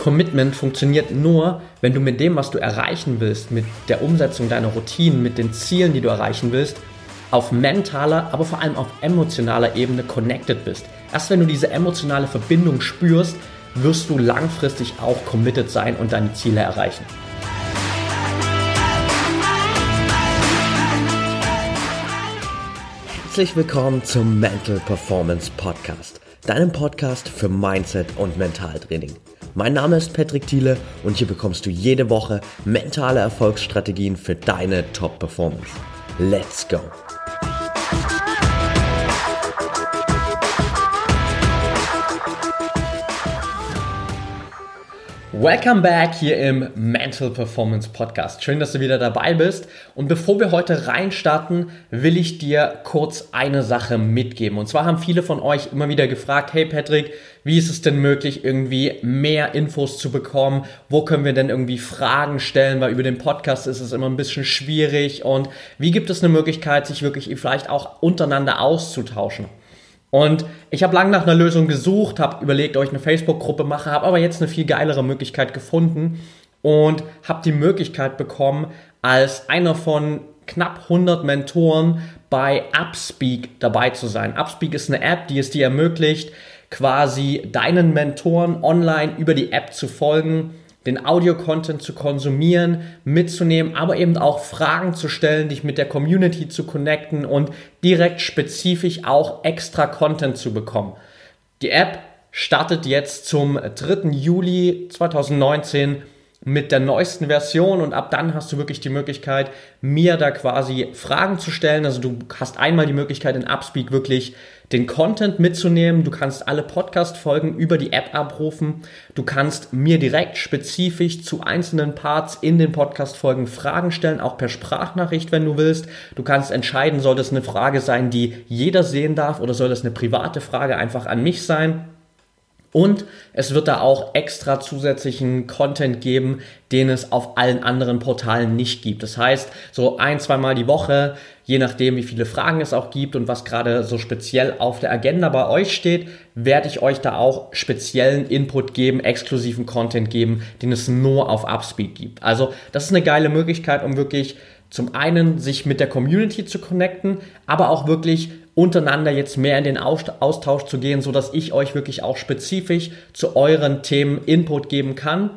Commitment funktioniert nur, wenn du mit dem, was du erreichen willst, mit der Umsetzung deiner Routinen, mit den Zielen, die du erreichen willst, auf mentaler, aber vor allem auf emotionaler Ebene connected bist. Erst wenn du diese emotionale Verbindung spürst, wirst du langfristig auch committed sein und deine Ziele erreichen. Herzlich willkommen zum Mental Performance Podcast, deinem Podcast für Mindset und Mentaltraining. Mein Name ist Patrick Thiele und hier bekommst du jede Woche mentale Erfolgsstrategien für deine Top-Performance. Let's go! Welcome back hier im Mental Performance Podcast. Schön, dass du wieder dabei bist. Und bevor wir heute reinstarten, will ich dir kurz eine Sache mitgeben. Und zwar haben viele von euch immer wieder gefragt, hey Patrick, wie ist es denn möglich, irgendwie mehr Infos zu bekommen? Wo können wir denn irgendwie Fragen stellen? Weil über den Podcast ist es immer ein bisschen schwierig. Und wie gibt es eine Möglichkeit, sich wirklich vielleicht auch untereinander auszutauschen? Und ich habe lange nach einer Lösung gesucht, habe überlegt, ob ich eine Facebook-Gruppe mache, habe aber jetzt eine viel geilere Möglichkeit gefunden und habe die Möglichkeit bekommen, als einer von knapp 100 Mentoren bei Upspeak dabei zu sein. Upspeak ist eine App, die es dir ermöglicht, quasi deinen Mentoren online über die App zu folgen den Audio-Content zu konsumieren, mitzunehmen, aber eben auch Fragen zu stellen, dich mit der Community zu connecten und direkt spezifisch auch extra Content zu bekommen. Die App startet jetzt zum 3. Juli 2019 mit der neuesten Version und ab dann hast du wirklich die Möglichkeit, mir da quasi Fragen zu stellen. Also du hast einmal die Möglichkeit in Upspeak wirklich den Content mitzunehmen. Du kannst alle Podcast-Folgen über die App abrufen. Du kannst mir direkt spezifisch zu einzelnen Parts in den Podcast-Folgen Fragen stellen, auch per Sprachnachricht, wenn du willst. Du kannst entscheiden, soll das eine Frage sein, die jeder sehen darf oder soll das eine private Frage einfach an mich sein. Und es wird da auch extra zusätzlichen Content geben, den es auf allen anderen Portalen nicht gibt. Das heißt, so ein, zweimal die Woche, je nachdem, wie viele Fragen es auch gibt und was gerade so speziell auf der Agenda bei euch steht, werde ich euch da auch speziellen Input geben, exklusiven Content geben, den es nur auf Upspeed gibt. Also, das ist eine geile Möglichkeit, um wirklich zum einen sich mit der Community zu connecten, aber auch wirklich untereinander jetzt mehr in den Austausch zu gehen, so dass ich euch wirklich auch spezifisch zu euren Themen Input geben kann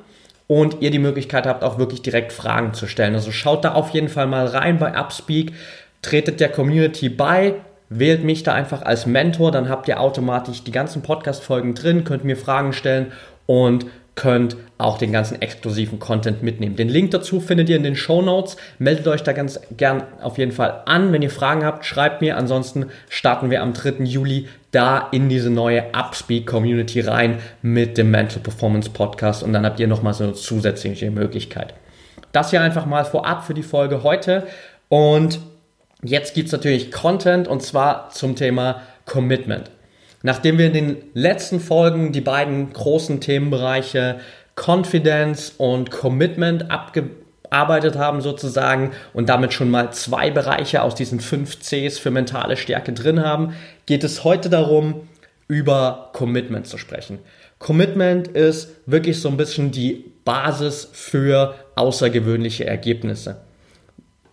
und ihr die Möglichkeit habt, auch wirklich direkt Fragen zu stellen. Also schaut da auf jeden Fall mal rein bei Upspeak, tretet der Community bei, wählt mich da einfach als Mentor, dann habt ihr automatisch die ganzen Podcast-Folgen drin, könnt mir Fragen stellen und könnt auch den ganzen exklusiven Content mitnehmen. Den Link dazu findet ihr in den Show Notes. Meldet euch da ganz gern auf jeden Fall an. Wenn ihr Fragen habt, schreibt mir. Ansonsten starten wir am 3. Juli da in diese neue Upspeak Community rein mit dem Mental Performance Podcast und dann habt ihr nochmal so eine zusätzliche Möglichkeit. Das hier einfach mal vorab für die Folge heute und jetzt gibt es natürlich Content und zwar zum Thema Commitment. Nachdem wir in den letzten Folgen die beiden großen Themenbereiche Confidence und Commitment abgearbeitet haben sozusagen und damit schon mal zwei Bereiche aus diesen fünf Cs für mentale Stärke drin haben, geht es heute darum, über Commitment zu sprechen. Commitment ist wirklich so ein bisschen die Basis für außergewöhnliche Ergebnisse.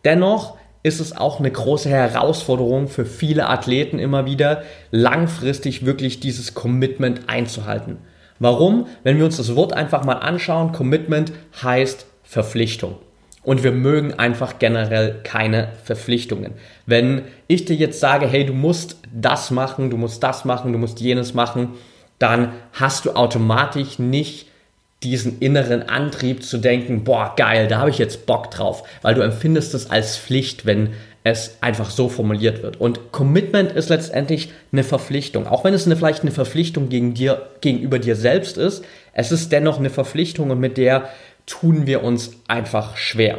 Dennoch ist es auch eine große Herausforderung für viele Athleten immer wieder, langfristig wirklich dieses Commitment einzuhalten. Warum? Wenn wir uns das Wort einfach mal anschauen, Commitment heißt Verpflichtung. Und wir mögen einfach generell keine Verpflichtungen. Wenn ich dir jetzt sage, hey, du musst das machen, du musst das machen, du musst jenes machen, dann hast du automatisch nicht diesen inneren Antrieb zu denken, boah, geil, da habe ich jetzt Bock drauf, weil du empfindest es als Pflicht, wenn es einfach so formuliert wird. Und Commitment ist letztendlich eine Verpflichtung. Auch wenn es eine, vielleicht eine Verpflichtung gegen dir, gegenüber dir selbst ist, es ist dennoch eine Verpflichtung und mit der tun wir uns einfach schwer.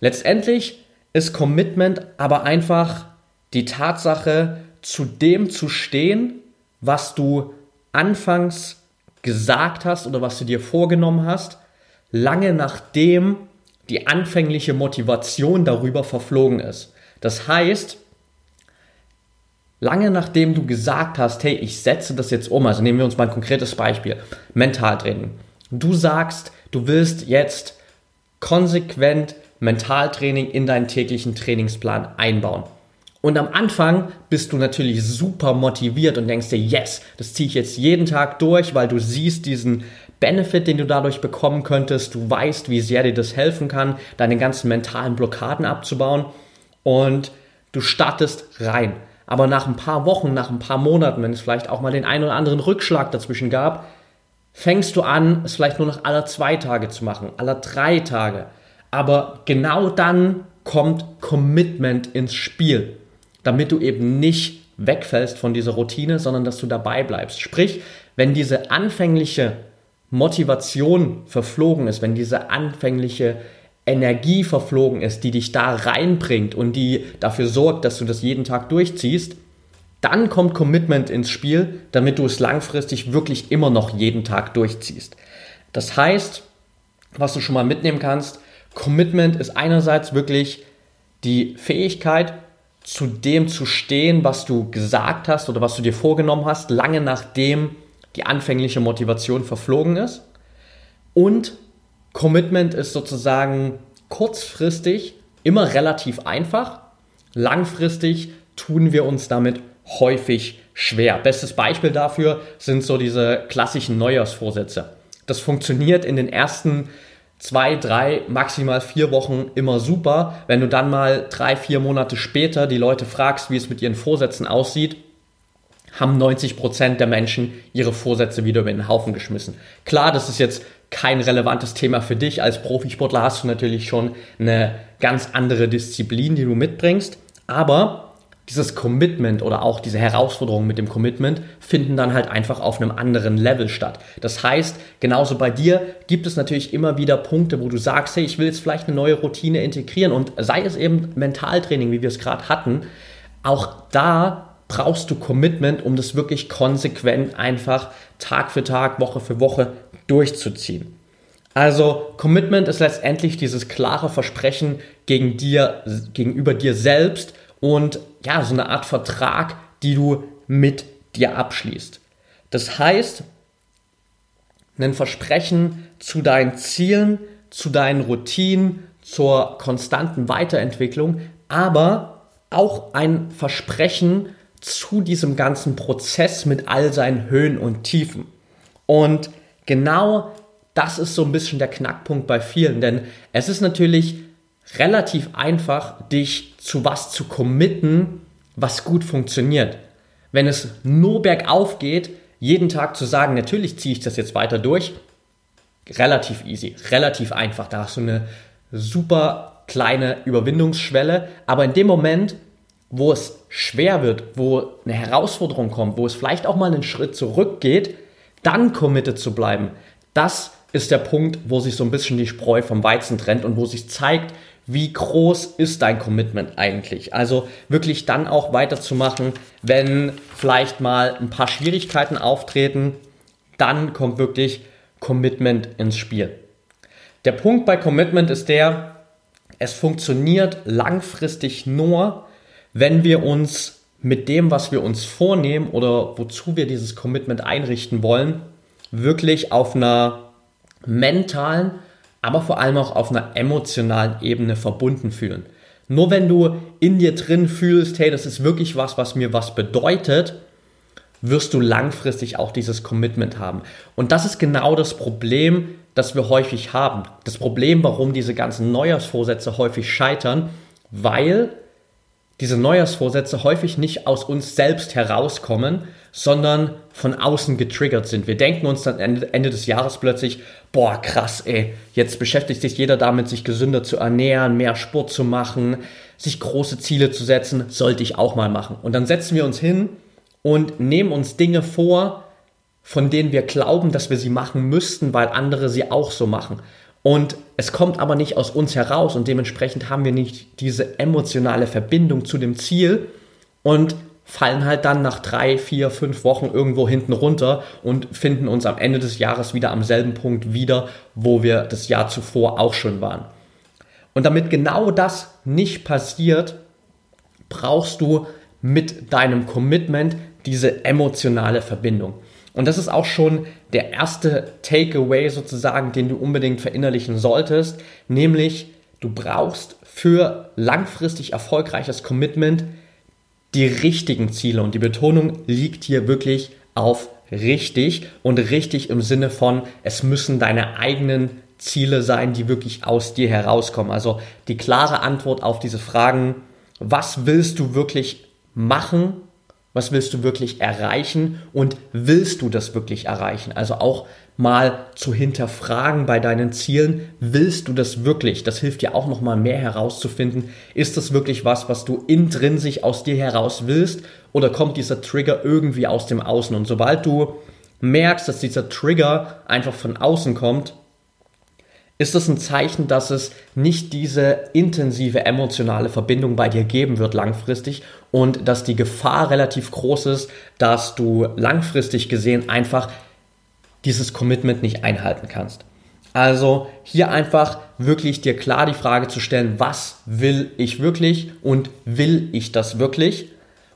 Letztendlich ist Commitment aber einfach die Tatsache, zu dem zu stehen, was du anfangs gesagt hast oder was du dir vorgenommen hast, lange nachdem die anfängliche Motivation darüber verflogen ist. Das heißt, lange nachdem du gesagt hast, hey, ich setze das jetzt um, also nehmen wir uns mal ein konkretes Beispiel, Mentaltraining. Du sagst, du willst jetzt konsequent Mentaltraining in deinen täglichen Trainingsplan einbauen. Und am Anfang bist du natürlich super motiviert und denkst dir, yes, das ziehe ich jetzt jeden Tag durch, weil du siehst diesen Benefit, den du dadurch bekommen könntest. Du weißt, wie sehr dir das helfen kann, deine ganzen mentalen Blockaden abzubauen. Und du startest rein. Aber nach ein paar Wochen, nach ein paar Monaten, wenn es vielleicht auch mal den einen oder anderen Rückschlag dazwischen gab, fängst du an, es vielleicht nur noch alle zwei Tage zu machen, alle drei Tage. Aber genau dann kommt Commitment ins Spiel damit du eben nicht wegfällst von dieser Routine, sondern dass du dabei bleibst. Sprich, wenn diese anfängliche Motivation verflogen ist, wenn diese anfängliche Energie verflogen ist, die dich da reinbringt und die dafür sorgt, dass du das jeden Tag durchziehst, dann kommt Commitment ins Spiel, damit du es langfristig wirklich immer noch jeden Tag durchziehst. Das heißt, was du schon mal mitnehmen kannst, Commitment ist einerseits wirklich die Fähigkeit, zu dem zu stehen, was du gesagt hast oder was du dir vorgenommen hast, lange nachdem die anfängliche Motivation verflogen ist. Und Commitment ist sozusagen kurzfristig immer relativ einfach. Langfristig tun wir uns damit häufig schwer. Bestes Beispiel dafür sind so diese klassischen Neujahrsvorsätze. Das funktioniert in den ersten zwei, drei, maximal vier Wochen immer super. Wenn du dann mal drei, vier Monate später die Leute fragst, wie es mit ihren Vorsätzen aussieht, haben 90 Prozent der Menschen ihre Vorsätze wieder über den Haufen geschmissen. Klar, das ist jetzt kein relevantes Thema für dich. Als Profisportler hast du natürlich schon eine ganz andere Disziplin, die du mitbringst. Aber dieses Commitment oder auch diese Herausforderungen mit dem Commitment finden dann halt einfach auf einem anderen Level statt. Das heißt, genauso bei dir gibt es natürlich immer wieder Punkte, wo du sagst, hey, ich will jetzt vielleicht eine neue Routine integrieren und sei es eben Mentaltraining, wie wir es gerade hatten, auch da brauchst du Commitment, um das wirklich konsequent einfach Tag für Tag, Woche für Woche durchzuziehen. Also Commitment ist letztendlich dieses klare Versprechen gegen dir, gegenüber dir selbst und ja, so eine Art Vertrag, die du mit dir abschließt. Das heißt, ein Versprechen zu deinen Zielen, zu deinen Routinen, zur konstanten Weiterentwicklung, aber auch ein Versprechen zu diesem ganzen Prozess mit all seinen Höhen und Tiefen. Und genau das ist so ein bisschen der Knackpunkt bei vielen, denn es ist natürlich relativ einfach, dich zu was zu committen, was gut funktioniert. Wenn es nur bergauf geht, jeden Tag zu sagen, natürlich ziehe ich das jetzt weiter durch, relativ easy, relativ einfach. Da hast du eine super kleine Überwindungsschwelle, aber in dem Moment, wo es schwer wird, wo eine Herausforderung kommt, wo es vielleicht auch mal einen Schritt zurückgeht, dann committed zu bleiben. Das ist der Punkt, wo sich so ein bisschen die Spreu vom Weizen trennt und wo sich zeigt, wie groß ist dein Commitment eigentlich? Also wirklich dann auch weiterzumachen, wenn vielleicht mal ein paar Schwierigkeiten auftreten, dann kommt wirklich Commitment ins Spiel. Der Punkt bei Commitment ist der, es funktioniert langfristig nur, wenn wir uns mit dem, was wir uns vornehmen oder wozu wir dieses Commitment einrichten wollen, wirklich auf einer mentalen, aber vor allem auch auf einer emotionalen Ebene verbunden fühlen. Nur wenn du in dir drin fühlst, hey, das ist wirklich was, was mir was bedeutet, wirst du langfristig auch dieses Commitment haben. Und das ist genau das Problem, das wir häufig haben. Das Problem, warum diese ganzen Neujahrsvorsätze häufig scheitern, weil diese Neujahrsvorsätze häufig nicht aus uns selbst herauskommen, sondern von außen getriggert sind. Wir denken uns dann Ende, des Jahres plötzlich, boah, krass, ey, jetzt beschäftigt sich jeder damit, sich gesünder zu ernähren, mehr Sport zu machen, sich große Ziele zu setzen, sollte ich auch mal machen. Und dann setzen wir uns hin und nehmen uns Dinge vor, von denen wir glauben, dass wir sie machen müssten, weil andere sie auch so machen. Und es kommt aber nicht aus uns heraus und dementsprechend haben wir nicht diese emotionale Verbindung zu dem Ziel und fallen halt dann nach drei, vier, fünf Wochen irgendwo hinten runter und finden uns am Ende des Jahres wieder am selben Punkt wieder, wo wir das Jahr zuvor auch schon waren. Und damit genau das nicht passiert, brauchst du mit deinem Commitment diese emotionale Verbindung. Und das ist auch schon der erste Takeaway sozusagen, den du unbedingt verinnerlichen solltest, nämlich du brauchst für langfristig erfolgreiches Commitment die richtigen Ziele. Und die Betonung liegt hier wirklich auf richtig und richtig im Sinne von, es müssen deine eigenen Ziele sein, die wirklich aus dir herauskommen. Also die klare Antwort auf diese Fragen, was willst du wirklich machen? Was willst du wirklich erreichen? Und willst du das wirklich erreichen? Also auch mal zu hinterfragen bei deinen Zielen, willst du das wirklich? Das hilft dir auch noch mal mehr herauszufinden, ist das wirklich was, was du intrinsisch aus dir heraus willst oder kommt dieser Trigger irgendwie aus dem Außen? Und sobald du merkst, dass dieser Trigger einfach von außen kommt, ist das ein Zeichen, dass es nicht diese intensive emotionale Verbindung bei dir geben wird langfristig und dass die Gefahr relativ groß ist, dass du langfristig gesehen einfach dieses Commitment nicht einhalten kannst. Also hier einfach wirklich dir klar die Frage zu stellen, was will ich wirklich und will ich das wirklich,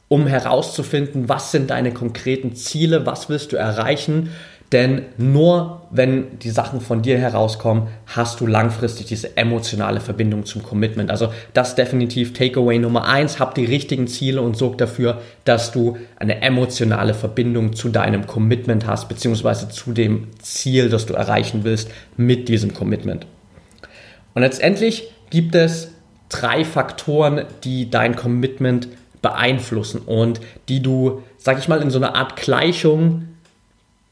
um herauszufinden, was sind deine konkreten Ziele, was willst du erreichen denn nur wenn die Sachen von dir herauskommen, hast du langfristig diese emotionale Verbindung zum Commitment. Also das definitiv Takeaway Nummer eins. Hab die richtigen Ziele und sorg dafür, dass du eine emotionale Verbindung zu deinem Commitment hast, beziehungsweise zu dem Ziel, das du erreichen willst mit diesem Commitment. Und letztendlich gibt es drei Faktoren, die dein Commitment beeinflussen und die du, sag ich mal, in so einer Art Gleichung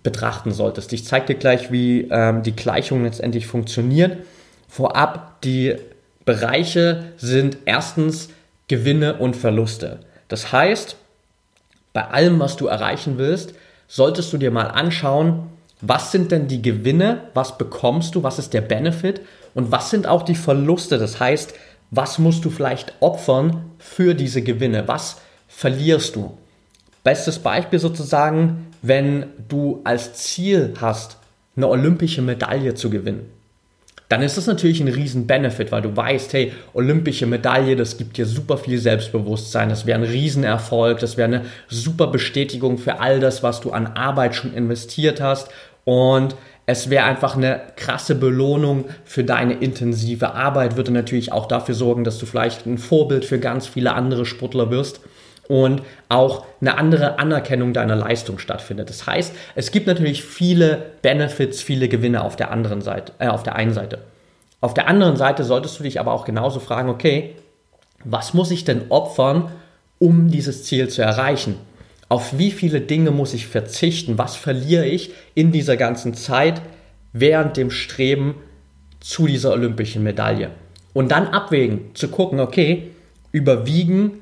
betrachten solltest. Ich zeige dir gleich, wie ähm, die Gleichungen letztendlich funktionieren. Vorab, die Bereiche sind erstens Gewinne und Verluste. Das heißt, bei allem, was du erreichen willst, solltest du dir mal anschauen, was sind denn die Gewinne, was bekommst du, was ist der Benefit und was sind auch die Verluste. Das heißt, was musst du vielleicht opfern für diese Gewinne, was verlierst du. Bestes Beispiel sozusagen, wenn du als Ziel hast, eine olympische Medaille zu gewinnen. Dann ist das natürlich ein riesen Benefit, weil du weißt, hey, olympische Medaille, das gibt dir super viel Selbstbewusstsein, das wäre ein Riesenerfolg, das wäre eine super Bestätigung für all das, was du an Arbeit schon investiert hast und es wäre einfach eine krasse Belohnung für deine intensive Arbeit, würde natürlich auch dafür sorgen, dass du vielleicht ein Vorbild für ganz viele andere Sportler wirst und auch eine andere Anerkennung deiner Leistung stattfindet. Das heißt, es gibt natürlich viele Benefits, viele Gewinne auf der anderen Seite, äh, auf der einen Seite. Auf der anderen Seite solltest du dich aber auch genauso fragen, okay, was muss ich denn opfern, um dieses Ziel zu erreichen? Auf wie viele Dinge muss ich verzichten? Was verliere ich in dieser ganzen Zeit während dem Streben zu dieser olympischen Medaille? Und dann abwägen, zu gucken, okay, überwiegen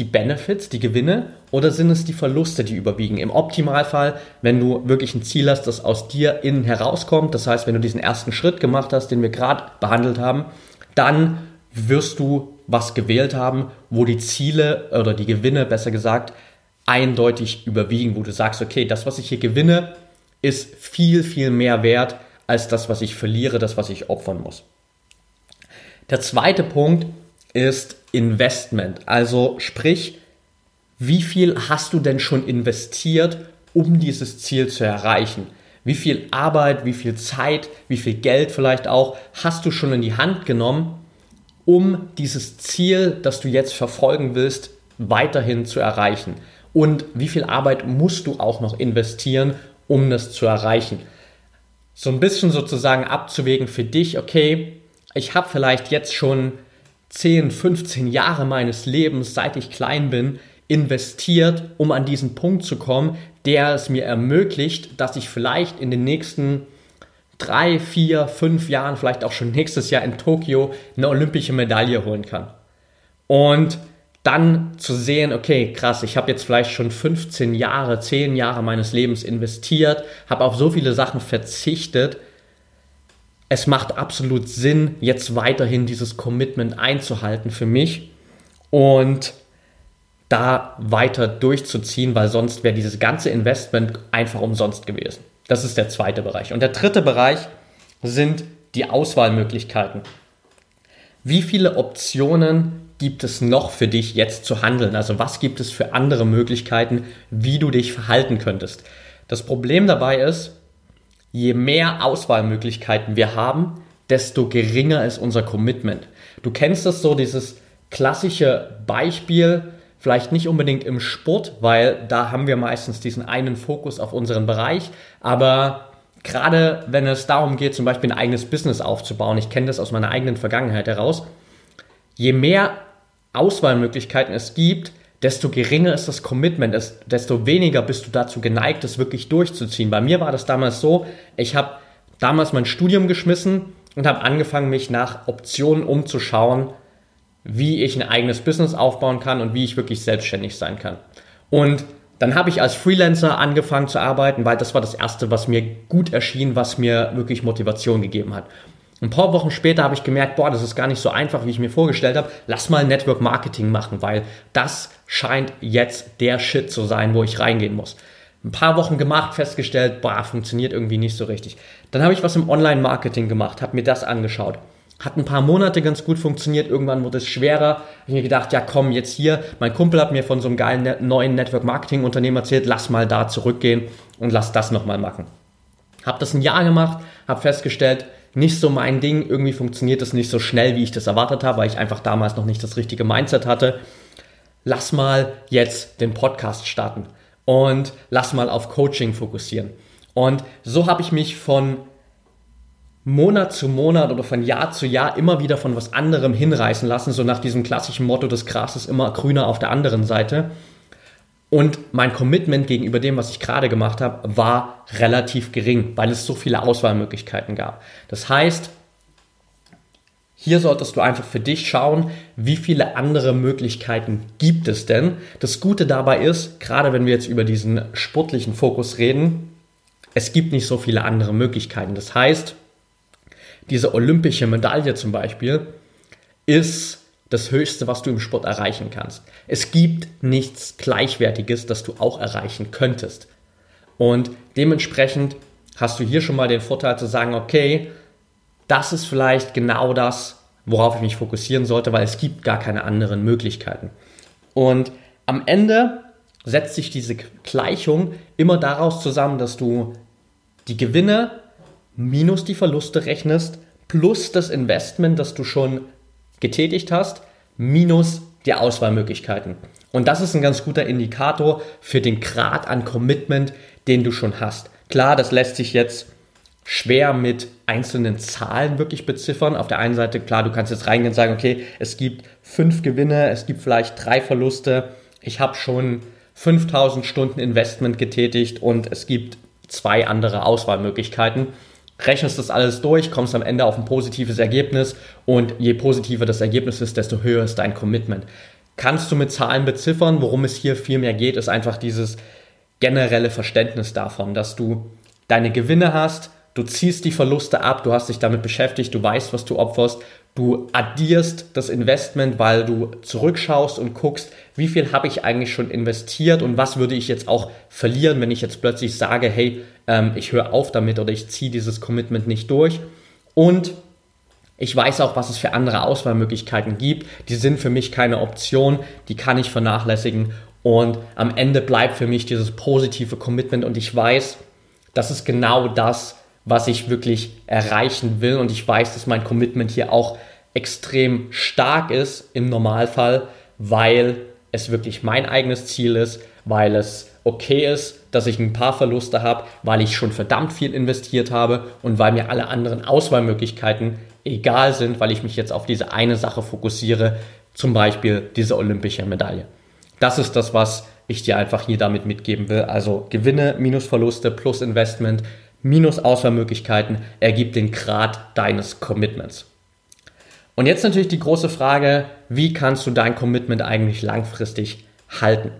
die Benefits, die Gewinne oder sind es die Verluste, die überwiegen? Im Optimalfall, wenn du wirklich ein Ziel hast, das aus dir innen herauskommt, das heißt, wenn du diesen ersten Schritt gemacht hast, den wir gerade behandelt haben, dann wirst du was gewählt haben, wo die Ziele oder die Gewinne, besser gesagt, eindeutig überwiegen, wo du sagst, okay, das, was ich hier gewinne, ist viel, viel mehr wert als das, was ich verliere, das, was ich opfern muss. Der zweite Punkt ist Investment. Also sprich, wie viel hast du denn schon investiert, um dieses Ziel zu erreichen? Wie viel Arbeit, wie viel Zeit, wie viel Geld vielleicht auch hast du schon in die Hand genommen, um dieses Ziel, das du jetzt verfolgen willst, weiterhin zu erreichen? Und wie viel Arbeit musst du auch noch investieren, um das zu erreichen? So ein bisschen sozusagen abzuwägen für dich, okay, ich habe vielleicht jetzt schon 10, 15 Jahre meines Lebens, seit ich klein bin, investiert, um an diesen Punkt zu kommen, der es mir ermöglicht, dass ich vielleicht in den nächsten drei, vier, fünf Jahren, vielleicht auch schon nächstes Jahr in Tokio eine olympische Medaille holen kann. Und dann zu sehen, okay, krass, ich habe jetzt vielleicht schon 15 Jahre, 10 Jahre meines Lebens investiert, habe auf so viele Sachen verzichtet, es macht absolut Sinn, jetzt weiterhin dieses Commitment einzuhalten für mich und da weiter durchzuziehen, weil sonst wäre dieses ganze Investment einfach umsonst gewesen. Das ist der zweite Bereich. Und der dritte Bereich sind die Auswahlmöglichkeiten. Wie viele Optionen gibt es noch für dich jetzt zu handeln? Also was gibt es für andere Möglichkeiten, wie du dich verhalten könntest? Das Problem dabei ist, je mehr Auswahlmöglichkeiten wir haben, desto geringer ist unser Commitment. Du kennst das so, dieses klassische Beispiel, vielleicht nicht unbedingt im Sport, weil da haben wir meistens diesen einen Fokus auf unseren Bereich, aber gerade wenn es darum geht, zum Beispiel ein eigenes Business aufzubauen, ich kenne das aus meiner eigenen Vergangenheit heraus, je mehr Auswahlmöglichkeiten es gibt, desto geringer ist das Commitment, desto weniger bist du dazu geneigt, es wirklich durchzuziehen. Bei mir war das damals so, ich habe damals mein Studium geschmissen und habe angefangen, mich nach Optionen umzuschauen, wie ich ein eigenes Business aufbauen kann und wie ich wirklich selbstständig sein kann. Und dann habe ich als Freelancer angefangen zu arbeiten, weil das war das Erste, was mir gut erschien, was mir wirklich Motivation gegeben hat. Ein paar Wochen später habe ich gemerkt, boah, das ist gar nicht so einfach, wie ich mir vorgestellt habe. Lass mal Network Marketing machen, weil das scheint jetzt der Shit zu sein, wo ich reingehen muss. Ein paar Wochen gemacht, festgestellt, boah, funktioniert irgendwie nicht so richtig. Dann habe ich was im Online-Marketing gemacht, habe mir das angeschaut. Hat ein paar Monate ganz gut funktioniert, irgendwann wurde es schwerer. Hab ich mir gedacht, ja komm, jetzt hier, mein Kumpel hat mir von so einem geilen neuen Network-Marketing-Unternehmen erzählt, lass mal da zurückgehen und lass das nochmal machen. Hab das ein Jahr gemacht, habe festgestellt, nicht so mein Ding. Irgendwie funktioniert das nicht so schnell, wie ich das erwartet habe, weil ich einfach damals noch nicht das richtige Mindset hatte. Lass mal jetzt den Podcast starten und lass mal auf Coaching fokussieren. Und so habe ich mich von Monat zu Monat oder von Jahr zu Jahr immer wieder von was anderem hinreißen lassen, so nach diesem klassischen Motto, das Gras ist immer grüner auf der anderen Seite. Und mein Commitment gegenüber dem, was ich gerade gemacht habe, war relativ gering, weil es so viele Auswahlmöglichkeiten gab. Das heißt, hier solltest du einfach für dich schauen, wie viele andere Möglichkeiten gibt es denn. Das Gute dabei ist, gerade wenn wir jetzt über diesen sportlichen Fokus reden, es gibt nicht so viele andere Möglichkeiten. Das heißt, diese olympische Medaille zum Beispiel ist das Höchste, was du im Sport erreichen kannst. Es gibt nichts Gleichwertiges, das du auch erreichen könntest. Und dementsprechend hast du hier schon mal den Vorteil zu sagen, okay, das ist vielleicht genau das, worauf ich mich fokussieren sollte, weil es gibt gar keine anderen Möglichkeiten. Und am Ende setzt sich diese Gleichung immer daraus zusammen, dass du die Gewinne minus die Verluste rechnest, plus das Investment, das du schon getätigt hast, minus die Auswahlmöglichkeiten. Und das ist ein ganz guter Indikator für den Grad an Commitment, den du schon hast. Klar, das lässt sich jetzt schwer mit einzelnen Zahlen wirklich beziffern. Auf der einen Seite, klar, du kannst jetzt reingehen und sagen, okay, es gibt fünf Gewinne, es gibt vielleicht drei Verluste. Ich habe schon 5000 Stunden Investment getätigt und es gibt zwei andere Auswahlmöglichkeiten rechnest das alles durch, kommst am Ende auf ein positives Ergebnis und je positiver das Ergebnis ist, desto höher ist dein Commitment. Kannst du mit Zahlen beziffern? Worum es hier viel mehr geht, ist einfach dieses generelle Verständnis davon, dass du deine Gewinne hast, du ziehst die Verluste ab, du hast dich damit beschäftigt, du weißt, was du opferst, du addierst das Investment, weil du zurückschaust und guckst, wie viel habe ich eigentlich schon investiert und was würde ich jetzt auch verlieren, wenn ich jetzt plötzlich sage, hey, ähm, ich höre auf damit oder ich ziehe dieses Commitment nicht durch. Und ich weiß auch, was es für andere Auswahlmöglichkeiten gibt. Die sind für mich keine Option, die kann ich vernachlässigen. Und am Ende bleibt für mich dieses positive Commitment und ich weiß, das ist genau das, was ich wirklich erreichen will. Und ich weiß, dass mein Commitment hier auch extrem stark ist im Normalfall, weil es wirklich mein eigenes Ziel ist, weil es okay ist, dass ich ein paar Verluste habe, weil ich schon verdammt viel investiert habe und weil mir alle anderen Auswahlmöglichkeiten egal sind, weil ich mich jetzt auf diese eine Sache fokussiere, zum Beispiel diese olympische Medaille. Das ist das, was ich dir einfach hier damit mitgeben will. Also Gewinne minus Verluste plus Investment minus Auswahlmöglichkeiten ergibt den Grad deines Commitments. Und jetzt natürlich die große Frage, wie kannst du dein Commitment eigentlich langfristig halten?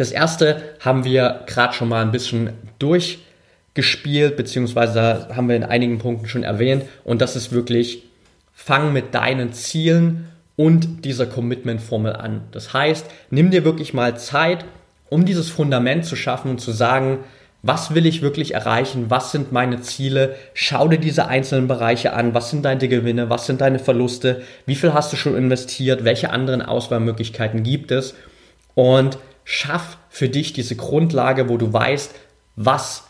Das erste haben wir gerade schon mal ein bisschen durchgespielt, beziehungsweise haben wir in einigen Punkten schon erwähnt. Und das ist wirklich, fang mit deinen Zielen und dieser Commitment-Formel an. Das heißt, nimm dir wirklich mal Zeit, um dieses Fundament zu schaffen und zu sagen, was will ich wirklich erreichen? Was sind meine Ziele? Schau dir diese einzelnen Bereiche an. Was sind deine Gewinne? Was sind deine Verluste? Wie viel hast du schon investiert? Welche anderen Auswahlmöglichkeiten gibt es? Und schaff für dich diese Grundlage, wo du weißt, was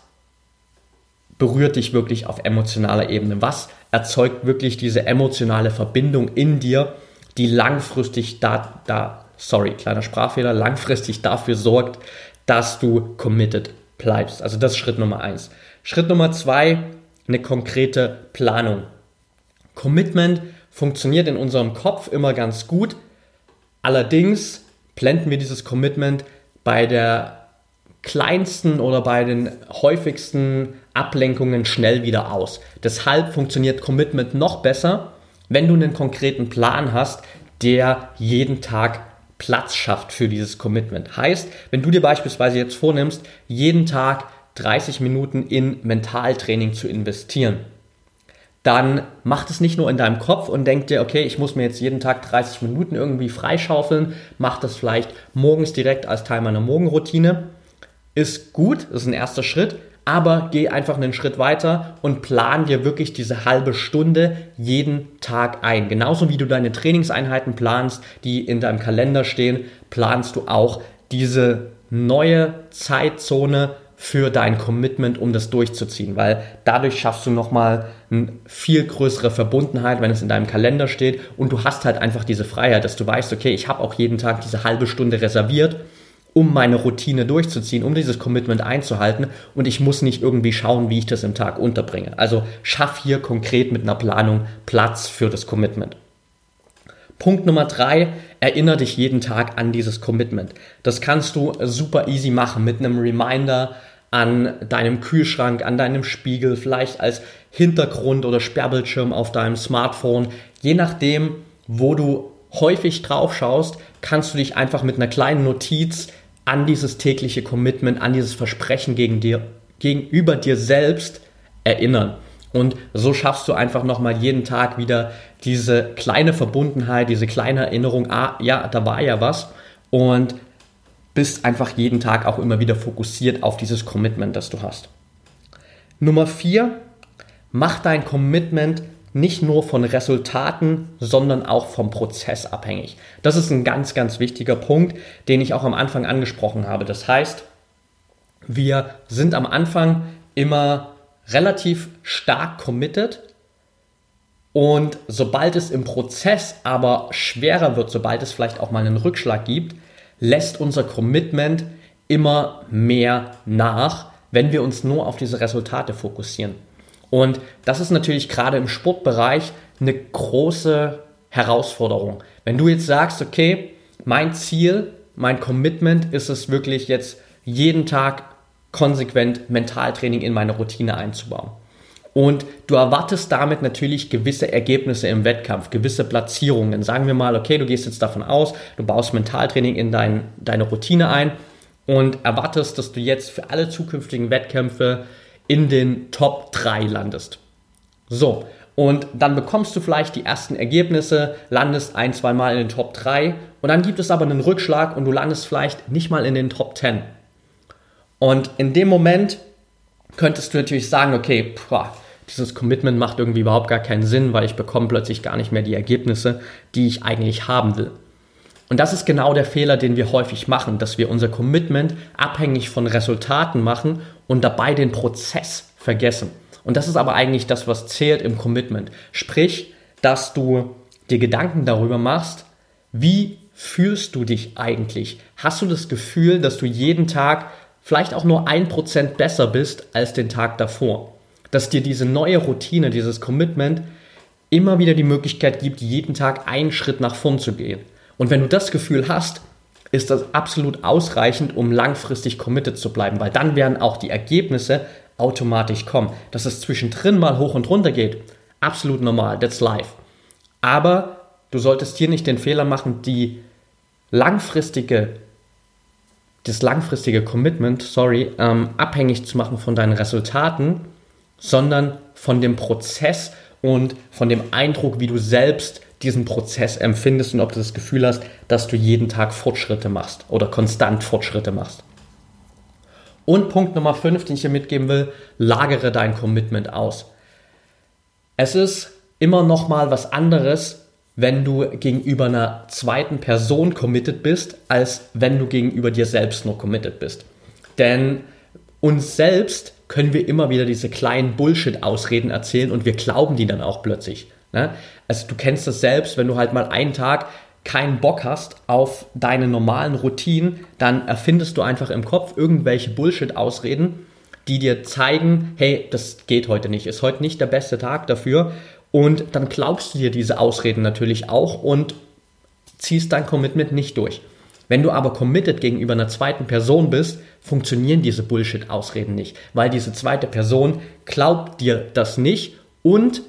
berührt dich wirklich auf emotionaler Ebene? Was erzeugt wirklich diese emotionale Verbindung in dir, die langfristig da, da, sorry, kleiner Sprachfehler, langfristig dafür sorgt, dass du committed bleibst. Also das ist Schritt Nummer eins. Schritt Nummer zwei, eine konkrete Planung. Commitment funktioniert in unserem Kopf immer ganz gut. Allerdings blenden wir dieses Commitment bei der kleinsten oder bei den häufigsten Ablenkungen schnell wieder aus. Deshalb funktioniert Commitment noch besser, wenn du einen konkreten Plan hast, der jeden Tag Platz schafft für dieses Commitment. Heißt, wenn du dir beispielsweise jetzt vornimmst, jeden Tag 30 Minuten in Mentaltraining zu investieren, dann mach es nicht nur in deinem Kopf und denk dir, okay, ich muss mir jetzt jeden Tag 30 Minuten irgendwie freischaufeln, mach das vielleicht morgens direkt als Teil meiner Morgenroutine. Ist gut, ist ein erster Schritt, aber geh einfach einen Schritt weiter und plan dir wirklich diese halbe Stunde jeden Tag ein. Genauso wie du deine Trainingseinheiten planst, die in deinem Kalender stehen, planst du auch diese neue Zeitzone für dein Commitment, um das durchzuziehen, weil dadurch schaffst du nochmal eine viel größere Verbundenheit, wenn es in deinem Kalender steht und du hast halt einfach diese Freiheit, dass du weißt, okay, ich habe auch jeden Tag diese halbe Stunde reserviert um meine Routine durchzuziehen, um dieses Commitment einzuhalten und ich muss nicht irgendwie schauen, wie ich das im Tag unterbringe. Also schaff hier konkret mit einer Planung Platz für das Commitment. Punkt Nummer drei, erinnere dich jeden Tag an dieses Commitment. Das kannst du super easy machen mit einem Reminder an deinem Kühlschrank, an deinem Spiegel, vielleicht als Hintergrund oder Sperrbildschirm auf deinem Smartphone. Je nachdem, wo du häufig drauf schaust, kannst du dich einfach mit einer kleinen Notiz an dieses tägliche Commitment, an dieses Versprechen gegen dir, gegenüber dir selbst erinnern. Und so schaffst du einfach nochmal jeden Tag wieder diese kleine Verbundenheit, diese kleine Erinnerung, ah, ja, da war ja was. Und bist einfach jeden Tag auch immer wieder fokussiert auf dieses Commitment, das du hast. Nummer vier, mach dein Commitment nicht nur von Resultaten, sondern auch vom Prozess abhängig. Das ist ein ganz, ganz wichtiger Punkt, den ich auch am Anfang angesprochen habe. Das heißt, wir sind am Anfang immer relativ stark committed und sobald es im Prozess aber schwerer wird, sobald es vielleicht auch mal einen Rückschlag gibt, lässt unser Commitment immer mehr nach, wenn wir uns nur auf diese Resultate fokussieren. Und das ist natürlich gerade im Sportbereich eine große Herausforderung. Wenn du jetzt sagst, okay, mein Ziel, mein Commitment ist es wirklich jetzt jeden Tag konsequent Mentaltraining in meine Routine einzubauen. Und du erwartest damit natürlich gewisse Ergebnisse im Wettkampf, gewisse Platzierungen. Sagen wir mal, okay, du gehst jetzt davon aus, du baust Mentaltraining in dein, deine Routine ein und erwartest, dass du jetzt für alle zukünftigen Wettkämpfe in den Top 3 landest. So, und dann bekommst du vielleicht die ersten Ergebnisse, landest ein, zwei Mal in den Top 3 und dann gibt es aber einen Rückschlag und du landest vielleicht nicht mal in den Top 10. Und in dem Moment könntest du natürlich sagen, okay, boah, dieses Commitment macht irgendwie überhaupt gar keinen Sinn, weil ich bekomme plötzlich gar nicht mehr die Ergebnisse, die ich eigentlich haben will. Und das ist genau der Fehler, den wir häufig machen, dass wir unser Commitment abhängig von Resultaten machen und dabei den Prozess vergessen. Und das ist aber eigentlich das, was zählt im Commitment. Sprich, dass du dir Gedanken darüber machst, wie fühlst du dich eigentlich? Hast du das Gefühl, dass du jeden Tag vielleicht auch nur ein Prozent besser bist als den Tag davor? Dass dir diese neue Routine, dieses Commitment immer wieder die Möglichkeit gibt, jeden Tag einen Schritt nach vorn zu gehen. Und wenn du das Gefühl hast, ist das absolut ausreichend, um langfristig committed zu bleiben, weil dann werden auch die Ergebnisse automatisch kommen. Dass es zwischendrin mal hoch und runter geht, absolut normal, that's life. Aber du solltest hier nicht den Fehler machen, die langfristige, das langfristige Commitment, sorry, ähm, abhängig zu machen von deinen Resultaten, sondern von dem Prozess und von dem Eindruck, wie du selbst diesen Prozess empfindest und ob du das Gefühl hast, dass du jeden Tag Fortschritte machst oder konstant Fortschritte machst. Und Punkt Nummer 5, den ich hier mitgeben will, lagere dein Commitment aus. Es ist immer noch mal was anderes, wenn du gegenüber einer zweiten Person committed bist, als wenn du gegenüber dir selbst nur committed bist. Denn uns selbst können wir immer wieder diese kleinen Bullshit-Ausreden erzählen und wir glauben die dann auch plötzlich. Ne? Also du kennst das selbst, wenn du halt mal einen Tag keinen Bock hast auf deine normalen Routinen, dann erfindest du einfach im Kopf irgendwelche Bullshit-Ausreden, die dir zeigen, hey, das geht heute nicht, ist heute nicht der beste Tag dafür. Und dann glaubst du dir diese Ausreden natürlich auch und ziehst dein Commitment nicht durch. Wenn du aber committed gegenüber einer zweiten Person bist, funktionieren diese Bullshit-Ausreden nicht, weil diese zweite Person glaubt dir das nicht und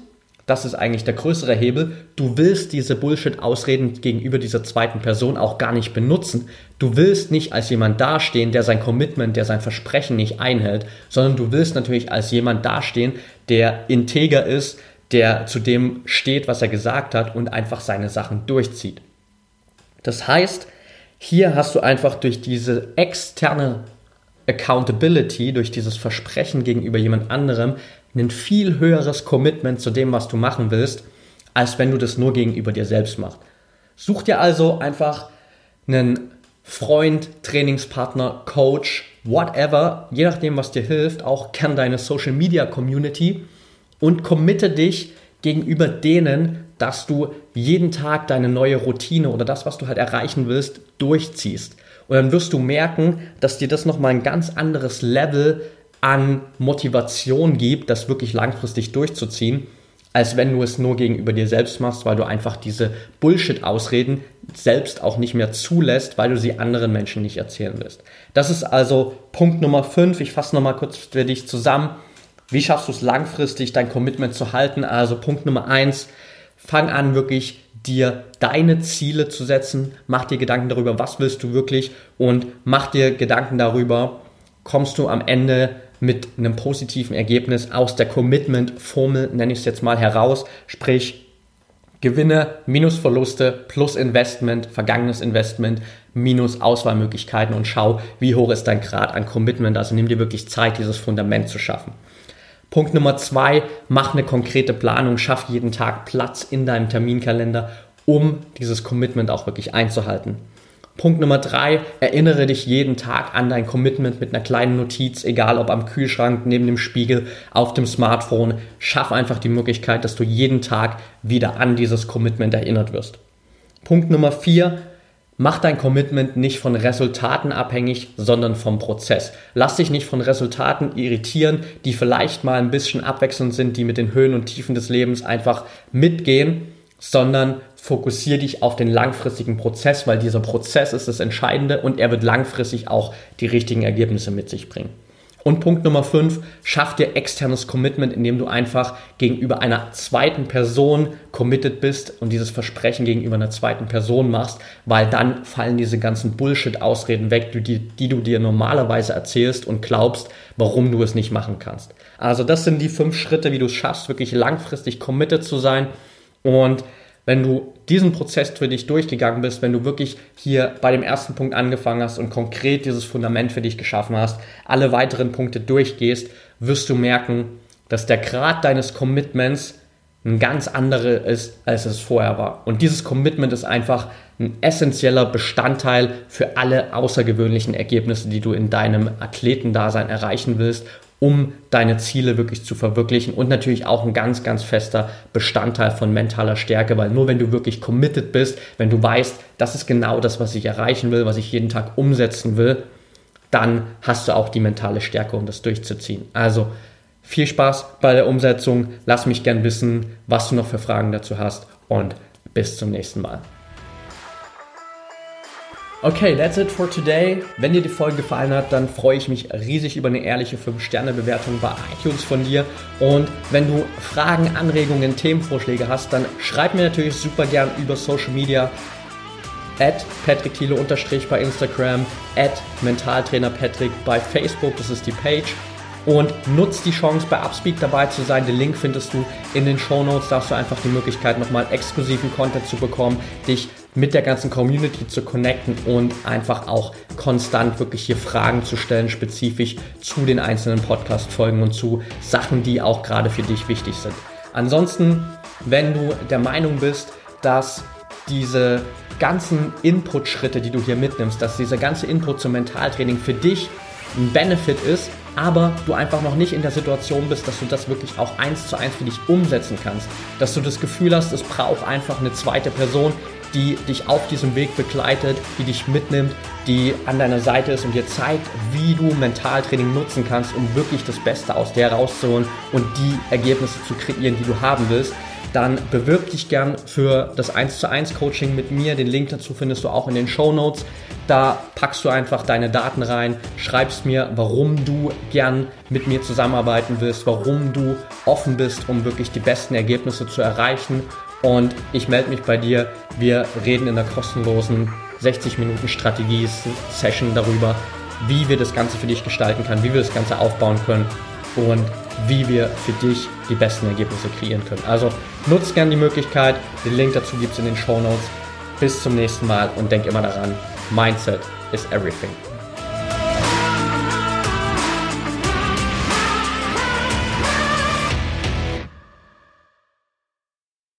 das ist eigentlich der größere Hebel. Du willst diese Bullshit-Ausreden gegenüber dieser zweiten Person auch gar nicht benutzen. Du willst nicht als jemand dastehen, der sein Commitment, der sein Versprechen nicht einhält, sondern du willst natürlich als jemand dastehen, der integer ist, der zu dem steht, was er gesagt hat und einfach seine Sachen durchzieht. Das heißt, hier hast du einfach durch diese externe Accountability, durch dieses Versprechen gegenüber jemand anderem, ein viel höheres Commitment zu dem, was du machen willst, als wenn du das nur gegenüber dir selbst machst. Such dir also einfach einen Freund, Trainingspartner, Coach, whatever, je nachdem, was dir hilft, auch gern deine Social Media Community und committe dich gegenüber denen, dass du jeden Tag deine neue Routine oder das, was du halt erreichen willst, durchziehst. Und dann wirst du merken, dass dir das nochmal ein ganz anderes Level an Motivation gibt, das wirklich langfristig durchzuziehen, als wenn du es nur gegenüber dir selbst machst, weil du einfach diese Bullshit-Ausreden selbst auch nicht mehr zulässt, weil du sie anderen Menschen nicht erzählen willst. Das ist also Punkt Nummer 5. Ich fasse nochmal kurz für dich zusammen. Wie schaffst du es langfristig, dein Commitment zu halten? Also Punkt Nummer 1, fang an wirklich dir deine Ziele zu setzen, mach dir Gedanken darüber, was willst du wirklich und mach dir Gedanken darüber, kommst du am Ende mit einem positiven Ergebnis aus der Commitment-Formel, nenne ich es jetzt mal, heraus. Sprich, Gewinne minus Verluste plus Investment, vergangenes Investment minus Auswahlmöglichkeiten und schau, wie hoch ist dein Grad an Commitment. Also nimm dir wirklich Zeit, dieses Fundament zu schaffen. Punkt Nummer zwei, mach eine konkrete Planung, schaff jeden Tag Platz in deinem Terminkalender, um dieses Commitment auch wirklich einzuhalten. Punkt Nummer drei, erinnere dich jeden Tag an dein Commitment mit einer kleinen Notiz, egal ob am Kühlschrank, neben dem Spiegel, auf dem Smartphone. Schaff einfach die Möglichkeit, dass du jeden Tag wieder an dieses Commitment erinnert wirst. Punkt Nummer vier, Mach dein Commitment nicht von Resultaten abhängig, sondern vom Prozess. Lass dich nicht von Resultaten irritieren, die vielleicht mal ein bisschen abwechselnd sind, die mit den Höhen und Tiefen des Lebens einfach mitgehen, sondern fokussiere dich auf den langfristigen Prozess, weil dieser Prozess ist das Entscheidende und er wird langfristig auch die richtigen Ergebnisse mit sich bringen. Und Punkt Nummer 5, schaff dir externes Commitment, indem du einfach gegenüber einer zweiten Person committed bist und dieses Versprechen gegenüber einer zweiten Person machst, weil dann fallen diese ganzen Bullshit-Ausreden weg, die, die du dir normalerweise erzählst und glaubst, warum du es nicht machen kannst. Also das sind die fünf Schritte, wie du es schaffst, wirklich langfristig committed zu sein und wenn du diesen Prozess für dich durchgegangen bist, wenn du wirklich hier bei dem ersten Punkt angefangen hast und konkret dieses Fundament für dich geschaffen hast, alle weiteren Punkte durchgehst, wirst du merken, dass der Grad deines Commitments ein ganz anderer ist, als es vorher war. Und dieses Commitment ist einfach ein essentieller Bestandteil für alle außergewöhnlichen Ergebnisse, die du in deinem Athletendasein erreichen willst um deine Ziele wirklich zu verwirklichen und natürlich auch ein ganz, ganz fester Bestandteil von mentaler Stärke, weil nur wenn du wirklich committed bist, wenn du weißt, das ist genau das, was ich erreichen will, was ich jeden Tag umsetzen will, dann hast du auch die mentale Stärke, um das durchzuziehen. Also viel Spaß bei der Umsetzung. Lass mich gern wissen, was du noch für Fragen dazu hast und bis zum nächsten Mal. Okay, that's it for today. Wenn dir die Folge gefallen hat, dann freue ich mich riesig über eine ehrliche 5-Sterne-Bewertung bei iTunes von dir. Und wenn du Fragen, Anregungen, Themenvorschläge hast, dann schreib mir natürlich super gern über Social Media at Patrick Thiele unterstrich bei Instagram, at Mentaltrainer Patrick bei Facebook, das ist die Page. Und nutzt die Chance, bei Upspeak dabei zu sein. Den Link findest du in den Show Notes. Da hast du einfach die Möglichkeit, nochmal exklusiven Content zu bekommen, dich mit der ganzen Community zu connecten und einfach auch konstant wirklich hier Fragen zu stellen, spezifisch zu den einzelnen Podcast-Folgen und zu Sachen, die auch gerade für dich wichtig sind. Ansonsten, wenn du der Meinung bist, dass diese ganzen Input-Schritte, die du hier mitnimmst, dass dieser ganze Input zum Mentaltraining für dich ein Benefit ist, aber du einfach noch nicht in der Situation bist, dass du das wirklich auch eins zu eins für dich umsetzen kannst. Dass du das Gefühl hast, es braucht einfach eine zweite Person, die dich auf diesem Weg begleitet, die dich mitnimmt, die an deiner Seite ist und dir zeigt, wie du Mentaltraining nutzen kannst, um wirklich das Beste aus dir herauszuholen und die Ergebnisse zu kreieren, die du haben willst dann bewirb dich gern für das 1 zu 1 Coaching mit mir. Den Link dazu findest du auch in den Show Notes. Da packst du einfach deine Daten rein, schreibst mir, warum du gern mit mir zusammenarbeiten willst, warum du offen bist, um wirklich die besten Ergebnisse zu erreichen. Und ich melde mich bei dir. Wir reden in der kostenlosen 60 Minuten Strategie-Session darüber, wie wir das Ganze für dich gestalten können, wie wir das Ganze aufbauen können und wie wir für dich die besten Ergebnisse kreieren können. Also nutzt gerne die Möglichkeit. Den Link dazu gibt es in den Show Notes. Bis zum nächsten Mal und denk immer daran, Mindset is everything.